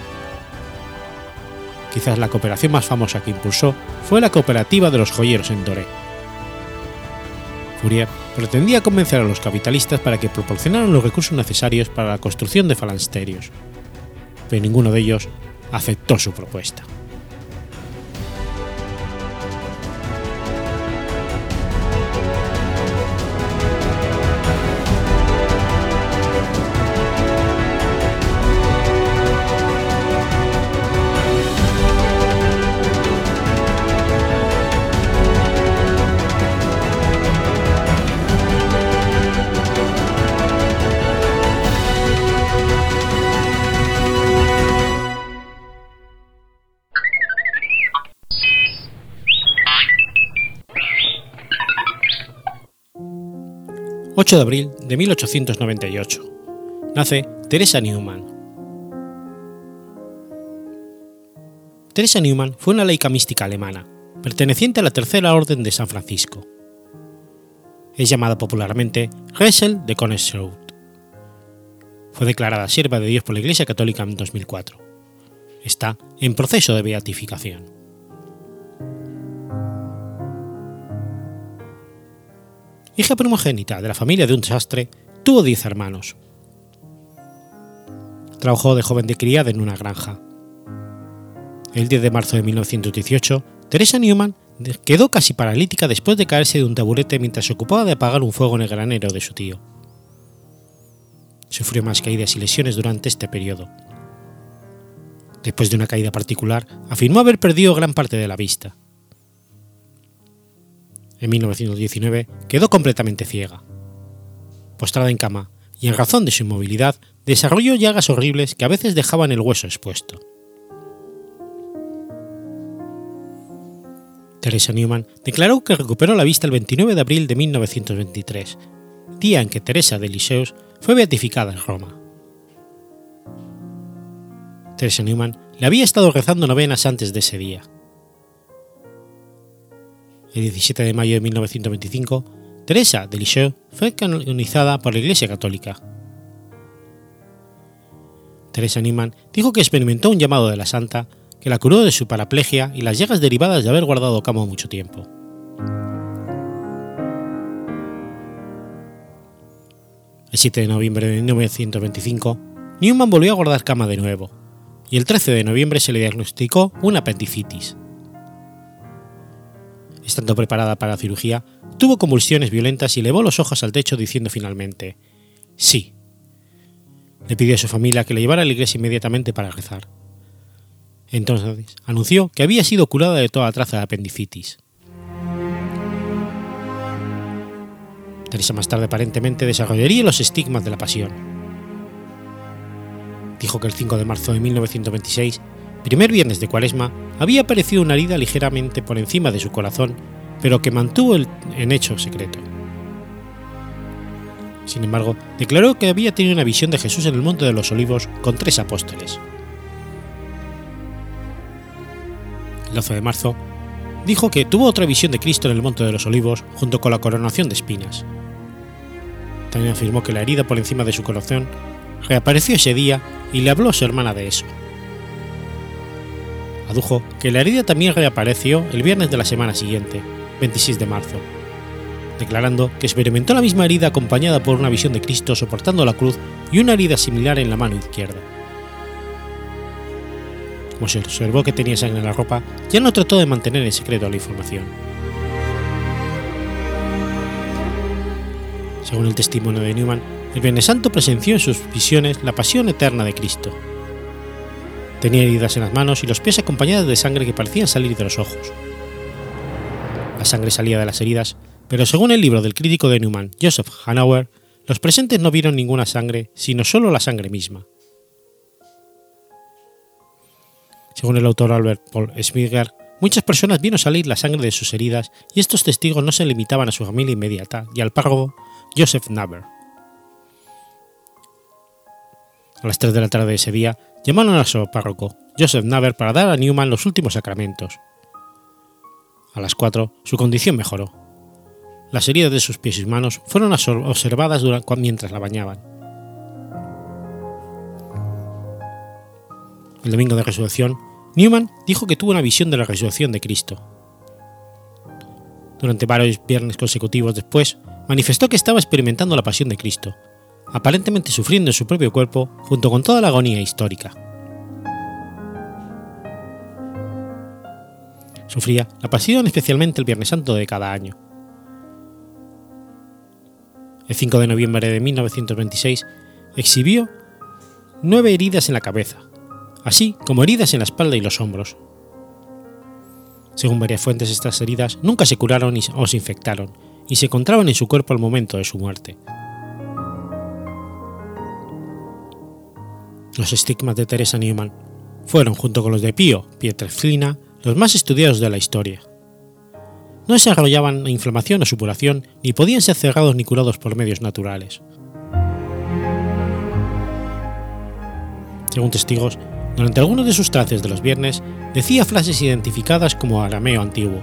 B: Quizás la cooperación más famosa que impulsó fue la cooperativa de los joyeros en Doré. Fourier pretendía convencer a los capitalistas para que proporcionaran los recursos necesarios para la construcción de falansterios, pero ninguno de ellos aceptó su propuesta. 8 de abril de 1898. Nace Teresa Newman. Teresa Newman fue una laica mística alemana, perteneciente a la Tercera Orden de San Francisco. Es llamada popularmente Ressel de Konigshout. Fue declarada sierva de Dios por la Iglesia Católica en 2004. Está en proceso de beatificación. Hija primogénita de la familia de un sastre, tuvo diez hermanos. Trabajó de joven de criada en una granja. El 10 de marzo de 1918, Teresa Newman quedó casi paralítica después de caerse de un taburete mientras se ocupaba de apagar un fuego en el granero de su tío. Sufrió más caídas y lesiones durante este periodo. Después de una caída particular, afirmó haber perdido gran parte de la vista en 1919, quedó completamente ciega. Postrada en cama y en razón de su inmovilidad, desarrolló llagas horribles que a veces dejaban el hueso expuesto. Teresa Newman declaró que recuperó la vista el 29 de abril de 1923, día en que Teresa de Lisieux fue beatificada en Roma. Teresa Newman le había estado rezando novenas antes de ese día el 17 de mayo de 1925, Teresa de Lisieux fue canonizada por la Iglesia Católica. Teresa Niemann dijo que experimentó un llamado de la santa que la curó de su paraplegia y las llagas derivadas de haber guardado cama mucho tiempo. El 7 de noviembre de 1925, Newman volvió a guardar cama de nuevo, y el 13 de noviembre se le diagnosticó una apendicitis estando preparada para la cirugía, tuvo convulsiones violentas y elevó los ojos al techo diciendo finalmente, sí. Le pidió a su familia que le llevara a la iglesia inmediatamente para rezar. Entonces anunció que había sido curada de toda traza de apendicitis. Teresa más tarde aparentemente desarrollaría los estigmas de la pasión. Dijo que el 5 de marzo de 1926 primer viernes de Cuaresma, había aparecido una herida ligeramente por encima de su corazón, pero que mantuvo el, en hecho secreto. Sin embargo, declaró que había tenido una visión de Jesús en el Monte de los Olivos con tres apóstoles. 12 de marzo, dijo que tuvo otra visión de Cristo en el Monte de los Olivos junto con la coronación de espinas. También afirmó que la herida por encima de su corazón reapareció ese día y le habló a su hermana de eso. Adujo que la herida también reapareció el viernes de la semana siguiente, 26 de marzo, declarando que experimentó la misma herida acompañada por una visión de Cristo soportando la cruz y una herida similar en la mano izquierda. Como se observó que tenía sangre en la ropa, ya no trató de mantener en secreto la información. Según el testimonio de Newman, el Viernes Santo presenció en sus visiones la pasión eterna de Cristo. Tenía heridas en las manos y los pies acompañadas de sangre que parecían salir de los ojos. La sangre salía de las heridas, pero según el libro del crítico de Newman, Joseph Hanauer, los presentes no vieron ninguna sangre, sino solo la sangre misma. Según el autor Albert Paul Schmiger, muchas personas vieron salir la sangre de sus heridas y estos testigos no se limitaban a su familia inmediata y al párroco Joseph Naber. A las 3 de la tarde de ese día, llamaron a su párroco, Joseph Naber, para dar a Newman los últimos sacramentos. A las 4, su condición mejoró. Las heridas de sus pies y manos fueron observadas mientras la bañaban. El domingo de resurrección, Newman dijo que tuvo una visión de la resurrección de Cristo. Durante varios viernes consecutivos después, manifestó que estaba experimentando la pasión de Cristo, aparentemente sufriendo en su propio cuerpo junto con toda la agonía histórica. Sufría la pasión especialmente el Viernes Santo de cada año. El 5 de noviembre de 1926 exhibió nueve heridas en la cabeza, así como heridas en la espalda y los hombros. Según varias fuentes, estas heridas nunca se curaron o se infectaron y se encontraban en su cuerpo al momento de su muerte. Los estigmas de Teresa Newman fueron, junto con los de Pío Pietrelcina, los más estudiados de la historia. No desarrollaban inflamación o supuración, ni podían ser cerrados ni curados por medios naturales. Según testigos, durante algunos de sus trances de los viernes, decía frases identificadas como arameo antiguo.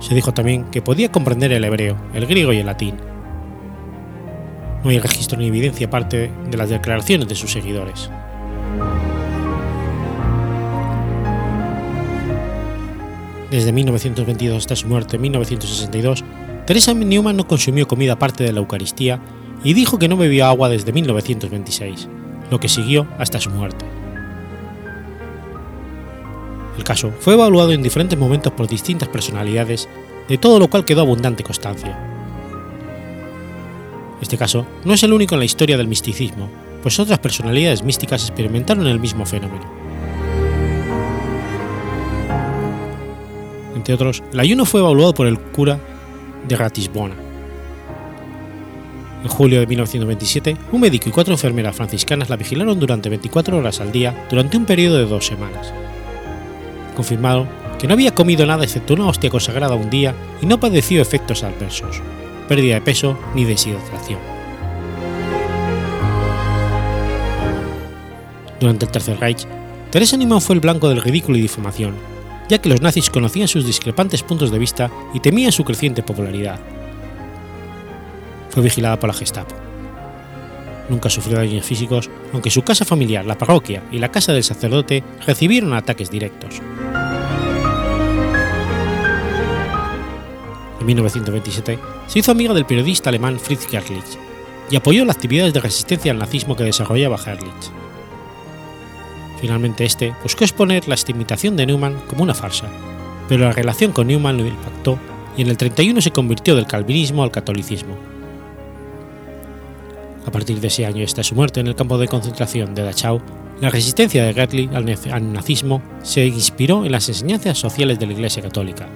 B: Se dijo también que podía comprender el hebreo, el griego y el latín. No hay registro ni evidencia aparte de las declaraciones de sus seguidores. Desde 1922 hasta su muerte en 1962, Teresa Newman no consumió comida aparte de la Eucaristía y dijo que no bebió agua desde 1926 lo que siguió hasta su muerte. El caso fue evaluado en diferentes momentos por distintas personalidades, de todo lo cual quedó abundante constancia. Este caso no es el único en la historia del misticismo, pues otras personalidades místicas experimentaron el mismo fenómeno. Entre otros, el ayuno fue evaluado por el cura de Ratisbona, en julio de 1927, un médico y cuatro enfermeras franciscanas la vigilaron durante 24 horas al día durante un periodo de dos semanas. Confirmaron que no había comido nada excepto una hostia consagrada un día y no padeció efectos adversos, pérdida de peso ni deshidratación. Durante el Tercer Reich, Teresa Neumann fue el blanco del ridículo y difamación, ya que los nazis conocían sus discrepantes puntos de vista y temían su creciente popularidad, fue vigilada por la Gestapo. Nunca sufrió daños físicos, aunque su casa familiar, la parroquia y la casa del sacerdote recibieron ataques directos. 1927 se hizo amiga del periodista alemán Fritz Gerlich y apoyó las actividades de resistencia al nazismo que desarrollaba Gerlich. Finalmente este buscó exponer la estimitación de Neumann como una farsa, pero la relación con Neumann lo impactó y en el 31 se convirtió del calvinismo al catolicismo, a partir de ese año hasta su muerte en el campo de concentración de Dachau, la resistencia de Gertli al nazismo se inspiró en las enseñanzas sociales de la Iglesia Católica.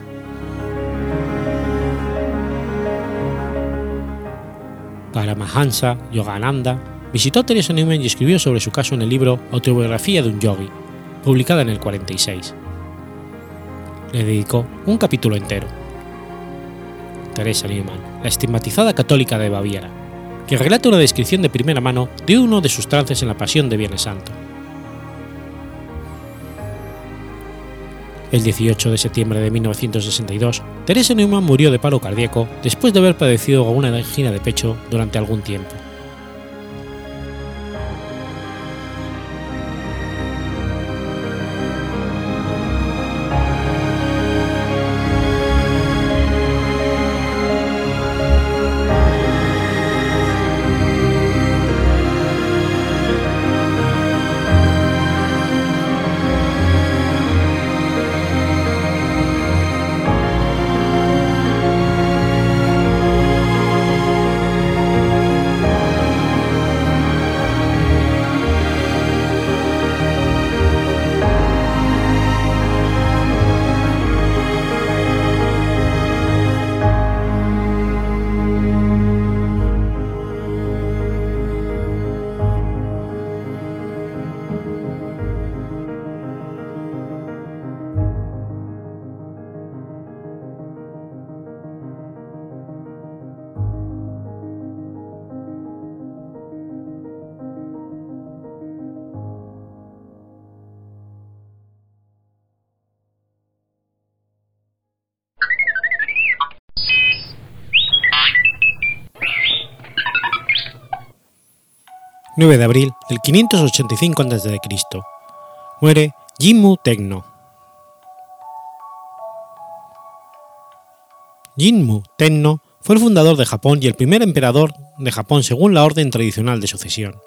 B: Paramahansa Yogananda visitó a Teresa Newman y escribió sobre su caso en el libro Autobiografía de un yogi, publicada en el 46. Le dedicó un capítulo entero. Teresa Newman, la estigmatizada católica de Baviera, que relata una descripción de primera mano de uno de sus trances en la Pasión de Viernes Santo. El 18 de septiembre de 1962, Teresa Neumann murió de paro cardíaco después de haber padecido una angina de pecho durante algún tiempo. 9 de abril del 585 a.C. Muere Jinmu Tenno. Jinmu Tenno fue el fundador de Japón y el primer emperador de Japón según la orden tradicional de sucesión.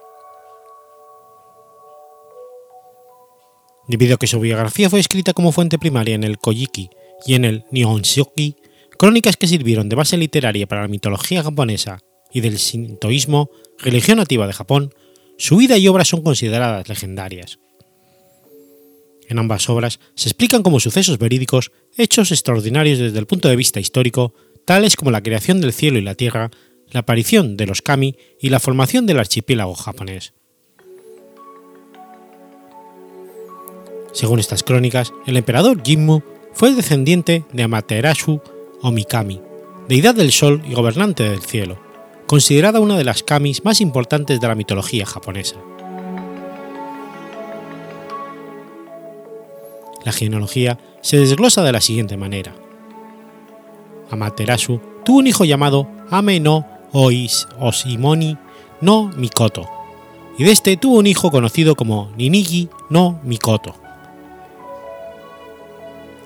B: Debido a que su biografía fue escrita como fuente primaria en el Kojiki y en el Nihonshoki, crónicas que sirvieron de base literaria para la mitología japonesa y del sintoísmo, religión nativa de Japón, su vida y obras son consideradas legendarias. En ambas obras se explican como sucesos verídicos hechos extraordinarios desde el punto de vista histórico, tales como la creación del cielo y la tierra, la aparición de los kami y la formación del archipiélago japonés. Según estas crónicas, el emperador Jimmu fue descendiente de Amaterasu o Mikami, deidad del sol y gobernante del cielo, considerada una de las kamis más importantes de la mitología japonesa. La genealogía se desglosa de la siguiente manera. Amaterasu tuvo un hijo llamado Ame no Ois Osimoni no Mikoto, y de este tuvo un hijo conocido como Ninigi no Mikoto.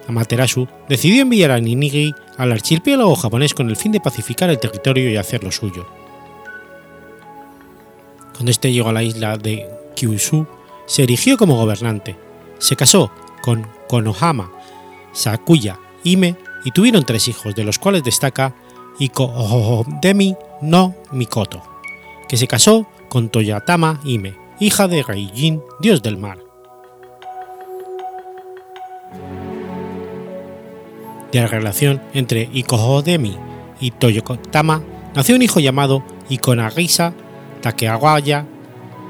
B: Amaterasu decidió enviar a Ninigi al archipiélago japonés con el fin de pacificar el territorio y hacerlo suyo. Cuando este llegó a la isla de Kyushu, se erigió como gobernante, se casó con Konohama, Sakuya, Ime y tuvieron tres hijos, de los cuales destaca Iko no Mikoto, que se casó con Toyatama Ime, hija de Reijin, dios del mar. De la relación entre Ikohodemi y Toyotama nació un hijo llamado Ikonagisa Takeawaya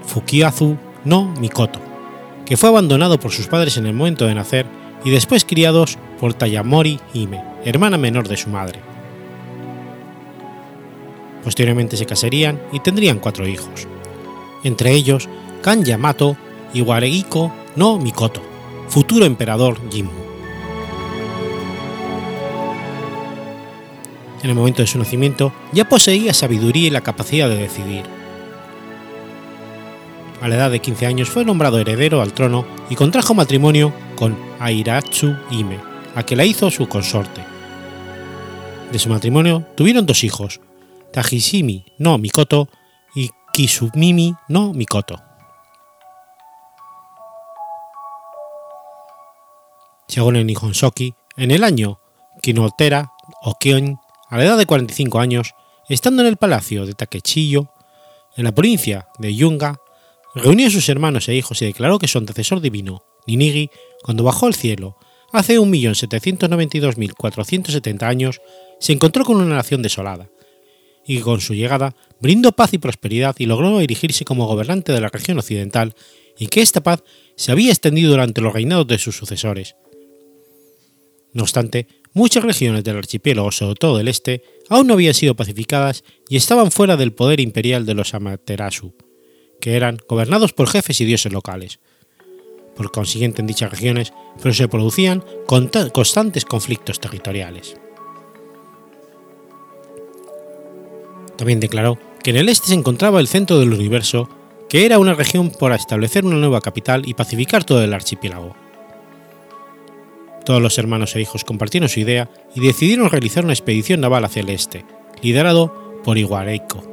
B: Fukiazu no Mikoto, que fue abandonado por sus padres en el momento de nacer y después criados por Tayamori Hime, hermana menor de su madre. Posteriormente se casarían y tendrían cuatro hijos, entre ellos Kan Yamato y Wareiko no Mikoto, futuro emperador Jimmu. En el momento de su nacimiento ya poseía sabiduría y la capacidad de decidir. A la edad de 15 años fue nombrado heredero al trono y contrajo matrimonio con Airatsu Ime, a que la hizo su consorte. De su matrimonio tuvieron dos hijos, Tajishimi no Mikoto y Kisumimi no Mikoto. Según el Nihonshoki, en el año Kinotera Okion a la edad de 45 años, estando en el palacio de Takechiyo, en la provincia de Yunga, reunió a sus hermanos e hijos y declaró que su antecesor divino, Ninigi, cuando bajó al cielo, hace 1.792.470 años, se encontró con una nación desolada, y con su llegada brindó paz y prosperidad y logró erigirse como gobernante de la región occidental, y que esta paz se había extendido durante los reinados de sus sucesores. No obstante, muchas regiones del archipiélago, sobre todo del este, aún no habían sido pacificadas y estaban fuera del poder imperial de los Amaterasu, que eran gobernados por jefes y dioses locales. por consiguiente en dichas regiones, se producían constantes conflictos territoriales. También declaró que en el este se encontraba el centro del universo, que era una región para establecer una nueva capital y pacificar todo el archipiélago. Todos los hermanos e hijos compartieron su idea y decidieron realizar una expedición naval hacia el este, liderado por Iguareiko.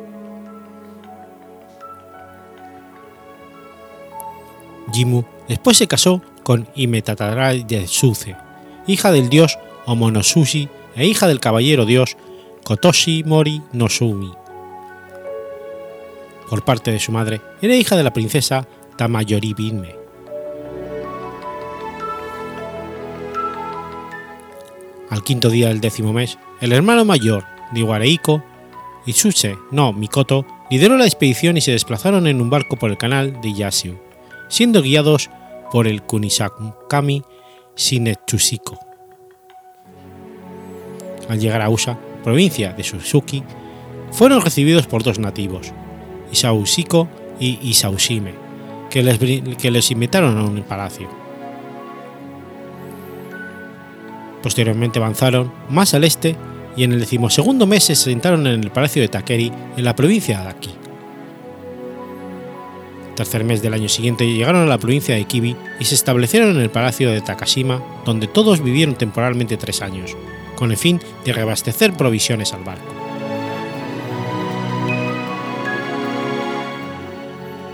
B: Jimu después se casó con Imetatara Yetsuce, hija del dios Omonosushi e hija del caballero dios Kotoshi Mori Nosumi. Por parte de su madre, era hija de la princesa Tamayori Binme. Al quinto día del décimo mes, el hermano mayor de Iwareiko, Itsuse no Mikoto, lideró la expedición y se desplazaron en un barco por el canal de Yashu, siendo guiados por el Kunisakami Shinetsushiko. Al llegar a Usa, provincia de Suzuki, fueron recibidos por dos nativos, Isaushiko y Isaushime, que les, que les invitaron a un palacio. Posteriormente avanzaron más al este y en el decimosegundo mes se sentaron en el palacio de Takeri en la provincia de Aki. Tercer mes del año siguiente llegaron a la provincia de Kibi y se establecieron en el palacio de Takashima, donde todos vivieron temporalmente tres años, con el fin de reabastecer provisiones al barco.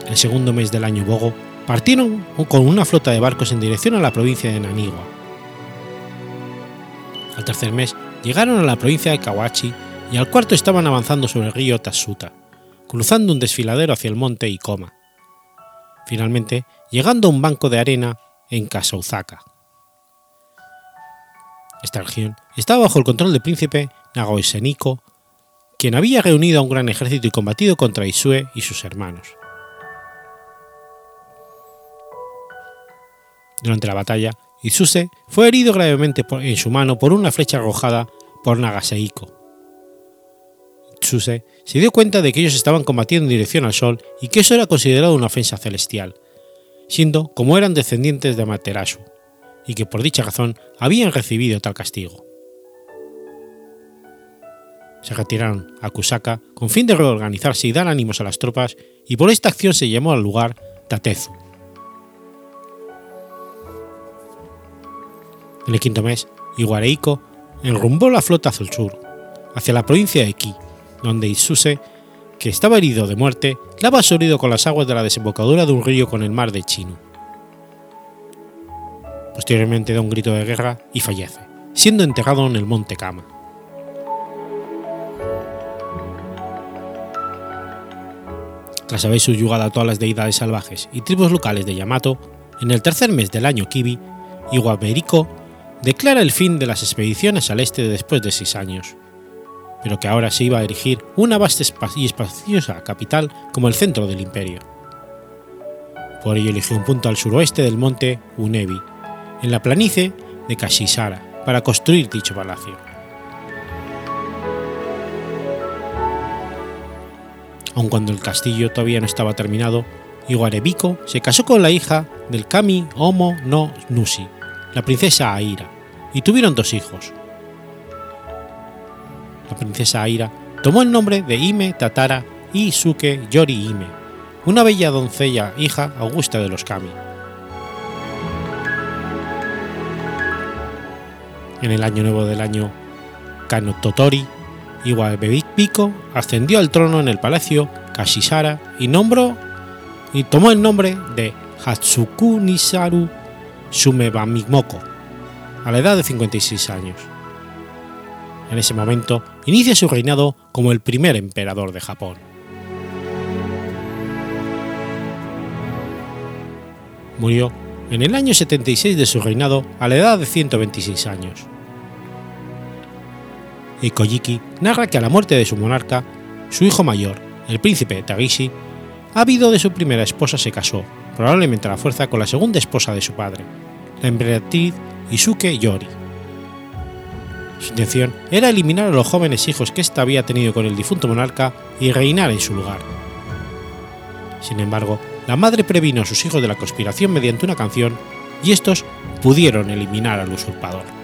B: El segundo mes del año Bogo partieron con una flota de barcos en dirección a la provincia de Naniwa, al tercer mes llegaron a la provincia de Kawachi y al cuarto estaban avanzando sobre el río Tasuta, cruzando un desfiladero hacia el monte Ikoma. Finalmente, llegando a un banco de arena en Kasouzaka. Esta región estaba bajo el control del príncipe Nagoiseniko, quien había reunido a un gran ejército y combatido contra Isue y sus hermanos. Durante la batalla, Isuse fue herido gravemente en su mano por una flecha arrojada por Nagaseiko. Isuse se dio cuenta de que ellos estaban combatiendo en dirección al sol y que eso era considerado una ofensa celestial, siendo como eran descendientes de Amaterasu, y que por dicha razón habían recibido tal castigo. Se retiraron a Kusaka con fin de reorganizarse y dar ánimos a las tropas, y por esta acción se llamó al lugar Tatezu, En el quinto mes, Iguareiko enrumbó la flota hacia el sur, hacia la provincia de Ki, donde Isuse, que estaba herido de muerte, lava su herido con las aguas de la desembocadura de un río con el mar de Chino. Posteriormente da un grito de guerra y fallece, siendo enterrado en el monte Kama. Tras haber subyugado a todas las deidades salvajes y tribus locales de Yamato, en el tercer mes del año Kibi, Iwaberiko declara el fin de las expediciones al este después de seis años, pero que ahora se iba a erigir una vasta y espaciosa capital como el centro del imperio. Por ello eligió un punto al suroeste del monte Unebi, en la planicie de Kashisara, para construir dicho palacio. Aun cuando el castillo todavía no estaba terminado, Iguarebiko se casó con la hija del kami Omo no Nushi, la princesa Aira, y tuvieron dos hijos. La princesa Aira tomó el nombre de Ime Tatara Isuke Yori Ime, una bella doncella hija augusta de los Kami. En el año nuevo del año Kanototori, Iwabebiko ascendió al trono en el palacio Kashisara y nombró y tomó el nombre de Hatsuku Nisaru Sumebamimoko, a la edad de 56 años. En ese momento inicia su reinado como el primer emperador de Japón. Murió en el año 76 de su reinado a la edad de 126 años. Ikoyiki narra que a la muerte de su monarca, su hijo mayor, el príncipe Tagishi, habido de su primera esposa se casó, probablemente a la fuerza, con la segunda esposa de su padre, la emperatriz Isuke Yori. Su intención era eliminar a los jóvenes hijos que ésta había tenido con el difunto monarca y reinar en su lugar. Sin embargo, la madre previno a sus hijos de la conspiración mediante una canción y estos pudieron eliminar al usurpador.